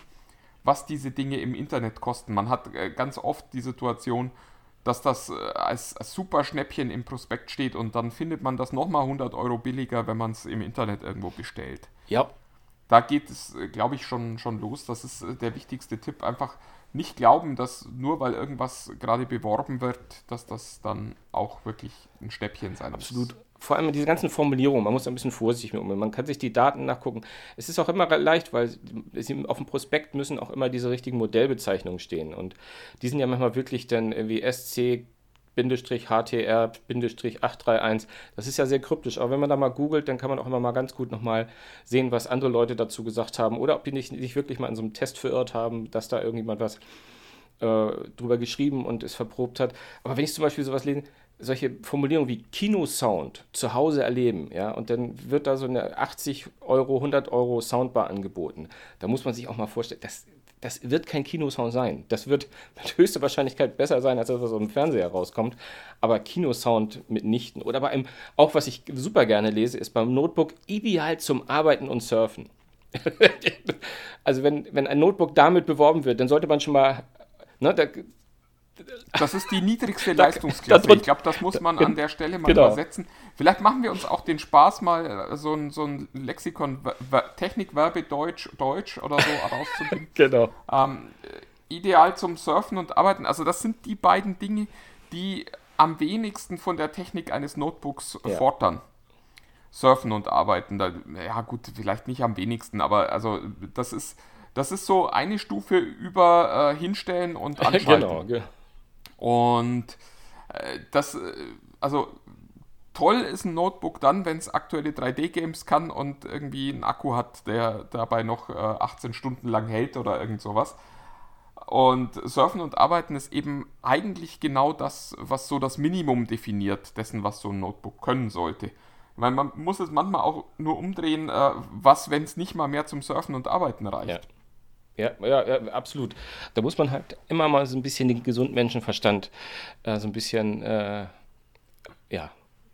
was diese Dinge im Internet kosten. Man hat äh, ganz oft die Situation, dass das äh, als, als super Schnäppchen im Prospekt steht und dann findet man das nochmal 100 Euro billiger, wenn man es im Internet irgendwo bestellt. Ja. Da geht es, äh, glaube ich, schon, schon los. Das ist äh, der wichtigste Tipp. Einfach nicht glauben, dass nur weil irgendwas gerade beworben wird, dass das dann auch wirklich ein Schnäppchen sein Absolut. muss. Absolut vor allem diese ganzen Formulierungen, man muss ein bisschen vorsichtig mit umgehen. Man kann sich die Daten nachgucken. Es ist auch immer leicht, weil sie, auf dem Prospekt müssen auch immer diese richtigen Modellbezeichnungen stehen. Und die sind ja manchmal wirklich dann irgendwie SC HTR-831. Das ist ja sehr kryptisch. Aber wenn man da mal googelt, dann kann man auch immer mal ganz gut nochmal sehen, was andere Leute dazu gesagt haben. Oder ob die nicht, sich wirklich mal in so einem Test verirrt haben, dass da irgendjemand was äh, drüber geschrieben und es verprobt hat. Aber wenn ich zum Beispiel sowas lese, solche Formulierungen wie Kinosound zu Hause erleben, ja, und dann wird da so eine 80 Euro, 100 Euro Soundbar angeboten. Da muss man sich auch mal vorstellen, das, das wird kein Kinosound sein. Das wird mit höchster Wahrscheinlichkeit besser sein, als das, was aus dem Fernseher rauskommt. Aber Kinosound mitnichten. Oder bei einem, auch was ich super gerne lese, ist beim Notebook ideal zum Arbeiten und Surfen. also wenn, wenn ein Notebook damit beworben wird, dann sollte man schon mal, ne, da, das ist die niedrigste Leistungsklasse. ich glaube, das muss man an der Stelle mal genau. übersetzen. Vielleicht machen wir uns auch den Spaß, mal äh, so ein, so ein Lexikon Technikverbe Deutsch, Deutsch oder so rauszugeben. genau. Ähm, ideal zum Surfen und Arbeiten. Also, das sind die beiden Dinge, die am wenigsten von der Technik eines Notebooks ja. fordern. Surfen und Arbeiten. Da, ja, gut, vielleicht nicht am wenigsten, aber also das ist. Das ist so eine Stufe über äh, hinstellen und anschalten. genau, genau. Und äh, das, äh, also toll ist ein Notebook dann, wenn es aktuelle 3D-Games kann und irgendwie einen Akku hat, der dabei noch äh, 18 Stunden lang hält oder irgend sowas. Und Surfen und Arbeiten ist eben eigentlich genau das, was so das Minimum definiert, dessen, was so ein Notebook können sollte. Weil man muss es manchmal auch nur umdrehen, äh, was, wenn es nicht mal mehr zum Surfen und Arbeiten reicht. Ja. Ja, ja, ja, absolut. Da muss man halt immer mal so ein bisschen den gesunden Menschenverstand äh, so ein bisschen, äh, ja,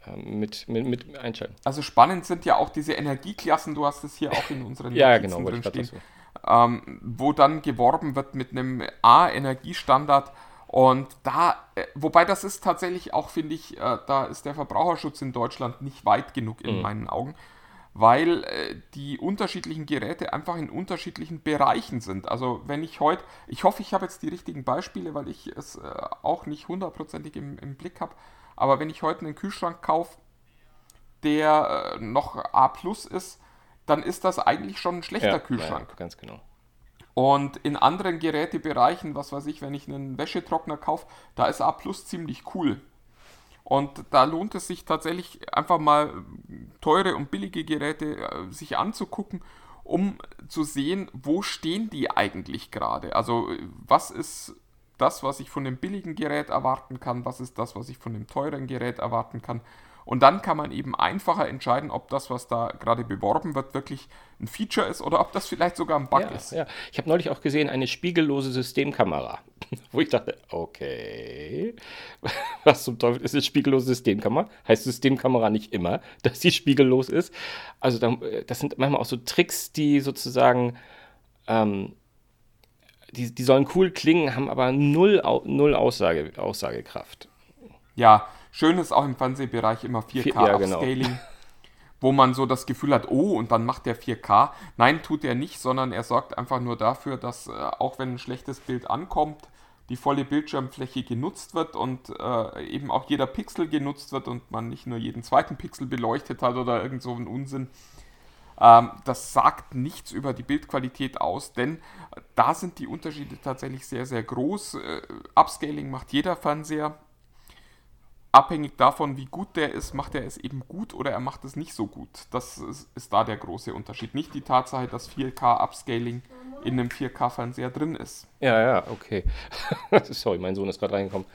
äh, mit, mit, mit einschalten. Also spannend sind ja auch diese Energieklassen, du hast es hier auch in unseren ja, genau, drin stehen, ähm, wo dann geworben wird mit einem A-Energiestandard und da, äh, wobei das ist tatsächlich auch, finde ich, äh, da ist der Verbraucherschutz in Deutschland nicht weit genug in mhm. meinen Augen weil äh, die unterschiedlichen Geräte einfach in unterschiedlichen Bereichen sind. Also wenn ich heute, ich hoffe, ich habe jetzt die richtigen Beispiele, weil ich es äh, auch nicht hundertprozentig im, im, Blick habe, Aber wenn ich heute einen Kühlschrank kaufe, der äh, noch A plus ist, dann ist das eigentlich schon ein schlechter Ja, Kühlschrank. Ja, ganz genau. Und in anderen Gerätebereichen, was weiß ich, wenn ich einen Wäschetrockner kaufe, da ist A Plus ziemlich cool. Und da lohnt es sich tatsächlich einfach mal teure und billige Geräte äh, sich anzugucken, um zu sehen, wo stehen die eigentlich gerade. Also was ist das, was ich von dem billigen Gerät erwarten kann, was ist das, was ich von dem teuren Gerät erwarten kann. Und dann kann man eben einfacher entscheiden, ob das, was da gerade beworben wird, wirklich ein Feature ist oder ob das vielleicht sogar ein Bug Ja, ist. ja. Ich habe neulich auch gesehen, eine spiegellose Systemkamera, wo ich dachte, okay, was zum Teufel ist eine spiegellose Systemkamera? Heißt Systemkamera nicht immer, dass sie spiegellos ist? Also da, das sind manchmal auch so Tricks, die sozusagen, ähm, die, die sollen cool klingen, haben aber null, null Aussage, Aussagekraft. Ja, schön ist auch im Fernsehbereich immer 4K Vier- ja, genau. Upscaling, wo man so das Gefühl hat, oh, und dann macht der 4K. Nein, tut er nicht, sondern er sorgt einfach nur dafür, dass äh, auch wenn ein schlechtes Bild ankommt, die volle Bildschirmfläche genutzt wird und äh, eben auch jeder Pixel genutzt wird und man nicht nur jeden zweiten Pixel beleuchtet hat oder irgend so einen Unsinn. Ähm, das sagt nichts über die Bildqualität aus, denn da sind die Unterschiede tatsächlich sehr, sehr groß. Äh, Upscaling macht jeder Fernseher. Abhängig davon, wie gut der ist, macht er es eben gut oder er macht es nicht so gut. Das ist, ist da der große Unterschied. Nicht die Tatsache, dass 4K Upscaling in einem 4K-Fernseher drin ist. Ja, ja, okay. Sorry, mein Sohn ist gerade reingekommen.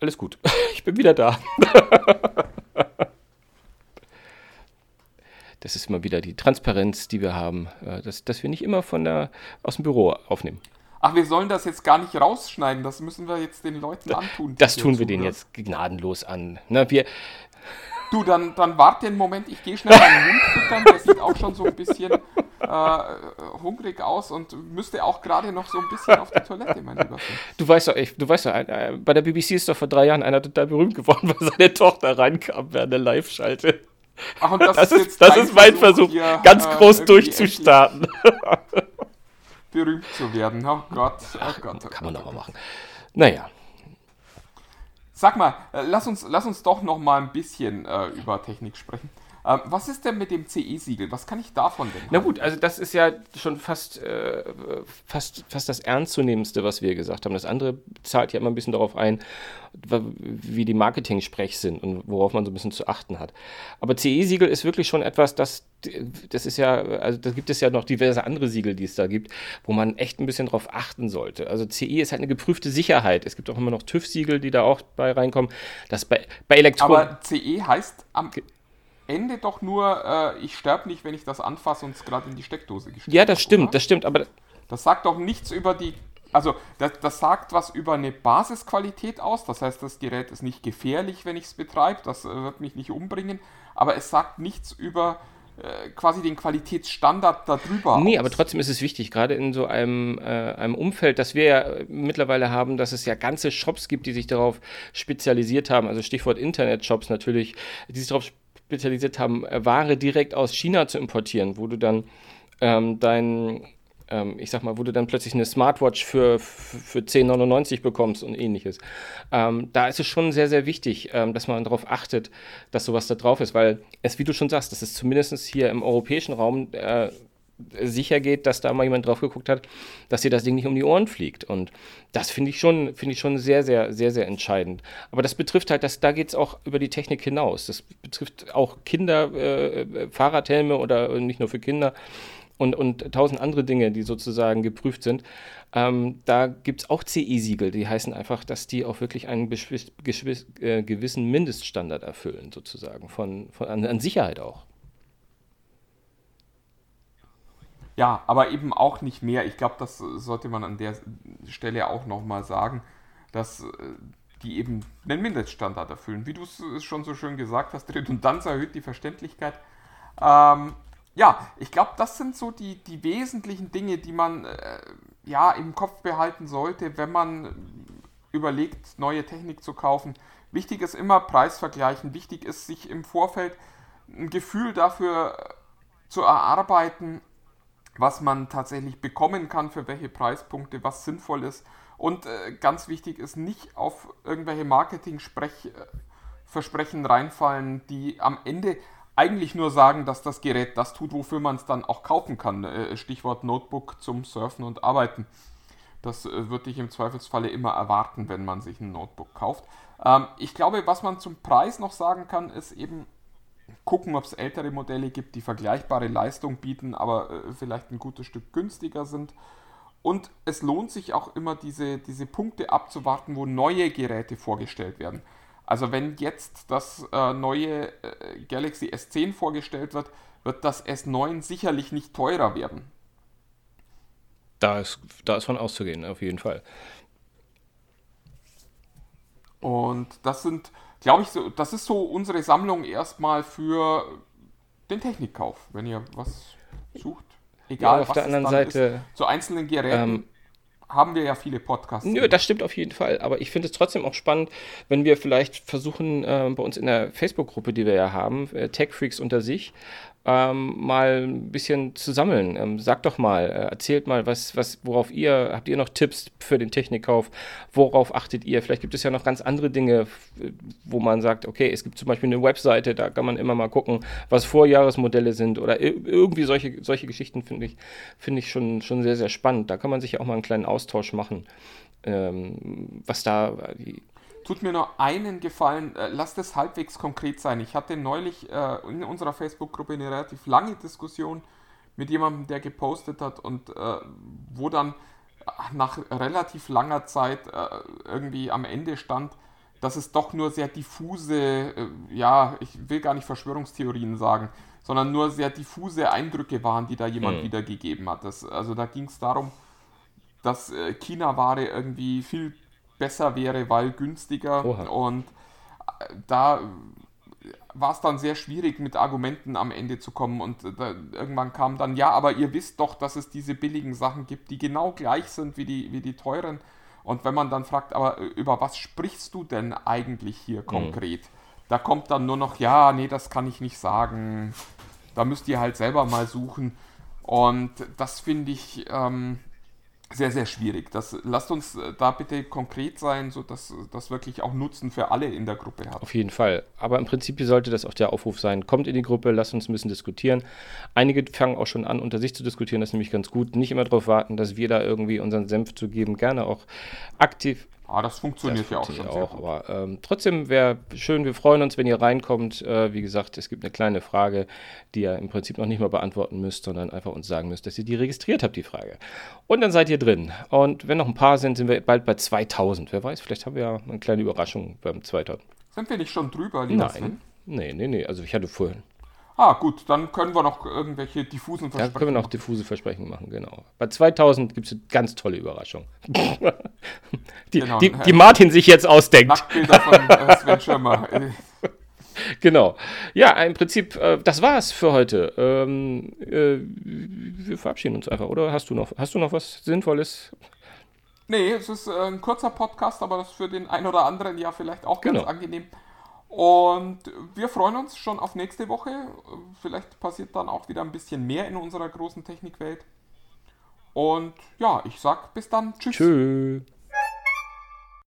Alles gut, ich bin wieder da. Das ist immer wieder die Transparenz, die wir haben, äh, dass, dass wir nicht immer von der, aus dem Büro aufnehmen. Ach, wir sollen das jetzt gar nicht rausschneiden. Das müssen wir jetzt den Leuten antun. Das tun wir denen jetzt gnadenlos an. Na, wir, Du, dann, dann warte einen Moment. Ich gehe schnell meinen Hund füttern. Der sieht auch schon so ein bisschen äh, hungrig aus und müsste auch gerade noch so ein bisschen auf die Toilette, mein lieber Finn. du weißt doch, ich, du weißt doch, äh, bei der BBC ist doch vor drei Jahren einer total berühmt geworden, weil seine Tochter reinkam während der Live-Schalte. Ach, und das, Das ist, das ist mein Versuch, hier, ganz äh, groß irgendwie durchzustarten. Berühmt zu werden. Oh Gott, oh Gott. Oh Kann man doch mal machen. Naja, Sag mal, äh, lass uns, lass uns doch noch mal ein bisschen äh, über Technik sprechen. Ähm, was ist denn mit dem CE-Siegel? Was kann ich davon denn? na gut, also das ist ja schon fast, äh, fast, fast das Ernstzunehmendste, was wir gesagt haben. Das andere zahlt ja immer ein bisschen darauf ein, wie die Marketing-Sprech sind und worauf man so ein bisschen zu achten hat. Aber CE-Siegel ist wirklich schon etwas, das, das ist ja, also da gibt es ja noch diverse andere Siegel, die es da gibt, wo man echt ein bisschen drauf achten sollte. Also CE ist halt eine geprüfte Sicherheit. Es gibt auch immer noch TÜV-Siegel, die da auch bei reinkommen. Das bei, bei Elektron Aber CE heißt am Ende doch nur, äh, ich sterbe nicht, wenn ich das anfasse und es gerade in die Steckdose gesteckt ja, das stimmt, oder? das stimmt, aber Das sagt doch nichts über die. Also, das, das sagt was über eine Basisqualität aus. Das heißt, das Gerät ist nicht gefährlich, wenn ich es betreibe. Das äh, wird mich nicht umbringen. Aber es sagt nichts über äh, quasi den Qualitätsstandard darüber Nee, aus. aber trotzdem ist es wichtig, gerade in so einem, äh, einem Umfeld, das wir ja äh, mittlerweile haben, dass es ja ganze Shops gibt, die sich darauf spezialisiert haben, also Stichwort Internet-Shops natürlich, die sich darauf spezialisiert haben, äh, Ware direkt aus China zu importieren, wo du dann ähm, dein, ähm, ich sag mal, wo du dann plötzlich eine Smartwatch für, für, für 10,99 bekommst und ähnliches. Ähm, da ist es schon sehr, sehr wichtig, ähm, dass man darauf achtet, dass sowas da drauf ist, weil es, wie du schon sagst, dass es zumindest hier im europäischen Raum äh, sicher geht, dass da mal jemand drauf geguckt hat, dass dir das Ding nicht um die Ohren fliegt. Und das finde ich schon, finde ich schon sehr, sehr, sehr, sehr entscheidend. Aber das betrifft halt, dass, da geht es auch über die Technik hinaus. Das betrifft auch Kinder, äh, Fahrradhelme oder nicht nur für Kinder und, und tausend andere Dinge, die sozusagen geprüft sind. Ähm, da gibt es auch CE-Siegel, die heißen einfach, dass die auch wirklich einen äh, gewissen Mindeststandard erfüllen, sozusagen, von, von, an, an Sicherheit auch. Ja, aber eben auch nicht mehr. Ich glaube, das sollte man an der Stelle auch nochmal sagen, dass äh, die eben einen Mindeststandard erfüllen. Wie du es schon so schön gesagt hast, Redundanz erhöht die Verständlichkeit. Ähm, ja, ich glaube, das sind so die, die wesentlichen Dinge, die man äh, ja im Kopf behalten sollte, wenn man überlegt, neue Technik zu kaufen. Wichtig ist immer Preis vergleichen. Wichtig ist, sich im Vorfeld ein Gefühl dafür zu erarbeiten, was man tatsächlich bekommen kann, für welche Preispunkte, was sinnvoll ist Und äh, ganz wichtig ist, nicht auf irgendwelche Marketing-Versprechen reinfallen, die am Ende eigentlich nur sagen, dass das Gerät das tut, wofür man es dann auch kaufen kann. Äh, Stichwort Notebook zum Surfen und Arbeiten. Das äh, würde ich im Zweifelsfalle immer erwarten, wenn man sich ein Notebook kauft. Ähm, ich glaube, was man zum Preis noch sagen kann, ist eben gucken, ob es ältere Modelle gibt, die vergleichbare Leistung bieten, aber äh, vielleicht ein gutes Stück günstiger sind. Und es lohnt sich auch immer, diese, diese Punkte abzuwarten, wo neue Geräte vorgestellt werden. Also wenn jetzt das äh, neue äh, Galaxy S10 vorgestellt wird, wird das S9 sicherlich nicht teurer werden. Da ist, da ist von auszugehen, auf jeden Fall. Und das sind, glaube ich, so, das ist so unsere Sammlung erstmal für den Technikkauf, wenn ihr was sucht. Egal, ja, auf was der anderen Seite. Ist. Zu einzelnen Geräten. Ähm, haben wir ja viele Podcasts. Nö, das stimmt auf jeden Fall. Aber ich finde es trotzdem auch spannend, wenn wir vielleicht versuchen, äh, bei uns in der Facebook-Gruppe, die wir ja haben, äh, Tech Freaks unter sich, ähm, mal ein bisschen zu sammeln. Ähm, sagt doch mal, äh, erzählt mal, was, was, worauf ihr, habt ihr noch Tipps für den Technikkauf? Worauf achtet ihr? Vielleicht gibt es ja noch ganz andere Dinge, wo man sagt, okay, es gibt zum Beispiel eine Webseite, da kann man immer mal gucken, was Vorjahresmodelle sind oder irgendwie solche, solche Geschichten finde ich, finde ich schon, schon sehr, sehr spannend. Da kann man sich ja auch mal einen kleinen Austausch machen. Ähm, was da Tut mir nur einen Gefallen, äh, lasst es halbwegs konkret sein. Ich hatte neulich äh, in unserer Facebook-Gruppe eine relativ lange Diskussion mit jemandem, der gepostet hat und äh, wo dann nach relativ langer Zeit äh, irgendwie am Ende stand, dass es doch nur sehr diffuse, äh, ja, ich will gar nicht Verschwörungstheorien sagen, sondern nur sehr diffuse Eindrücke waren, die da jemand mhm. wiedergegeben hat. Das, also da ging es darum, dass äh, China-Ware irgendwie viel besser wäre, weil günstiger. Oha. Und äh, da war es dann sehr schwierig, mit Argumenten am Ende zu kommen. Und äh, da, irgendwann kam dann, ja, aber ihr wisst doch, dass es diese billigen Sachen gibt, die genau gleich sind wie die, wie die teuren. Und wenn man dann fragt, aber äh, über was sprichst du denn eigentlich hier mhm. konkret? Mhm. Da kommt dann nur noch, ja, nee, das kann ich nicht sagen. Da müsst ihr halt selber mal suchen. Und das finde ich, ähm, sehr, sehr schwierig. Das, lasst uns äh, da bitte konkret sein, sodass das wirklich auch Nutzen für alle in der Gruppe hat. Auf jeden Fall. Aber im Prinzip sollte das auch der Aufruf sein. Kommt in die Gruppe, lasst uns ein bisschen diskutieren. Einige fangen auch schon an, unter sich zu diskutieren. Das ist nämlich ganz gut. Nicht immer darauf warten, dass wir da irgendwie unseren Senf zu geben. Gerne auch aktiv Ah, das funktioniert das ja auch schon. Auch, aber ähm, trotzdem wäre schön, wir freuen uns, wenn ihr reinkommt. Äh, wie gesagt, es gibt eine kleine Frage, die ihr im Prinzip noch nicht mal beantworten müsst, sondern einfach uns sagen müsst, dass ihr die registriert habt, die Frage. Und dann seid ihr drin. Und wenn noch ein paar sind, sind wir bald bei 2000. Wer weiß, vielleicht haben wir ja eine kleine Überraschung beim 2000. Sind wir nicht schon drüber, lieber Nein. Sven? Nee, nee, nee. Also ich hatte vorhin Ah, gut, dann können wir noch irgendwelche diffusen Versprechen. Da können wir noch diffuse Versprechen machen, genau. Bei 2000 gibt es eine ganz tolle Überraschung. die, genau, die, die, Martin sich jetzt ausdenkt. Nacktbilder von äh, Sven Schirmer. genau. Ja, im Prinzip, äh, das war's für heute. Ähm, äh, wir verabschieden uns einfach, oder? Hast du noch, hast du noch was Sinnvolles? Nee, es ist äh, ein kurzer Podcast, aber das ist für den einen oder anderen ja vielleicht auch ganz genau. angenehm. Und wir freuen uns schon auf nächste Woche. Vielleicht passiert dann auch wieder ein bisschen mehr in unserer großen Technikwelt. Und ja, ich sag bis dann. Tschüss. Tschüss.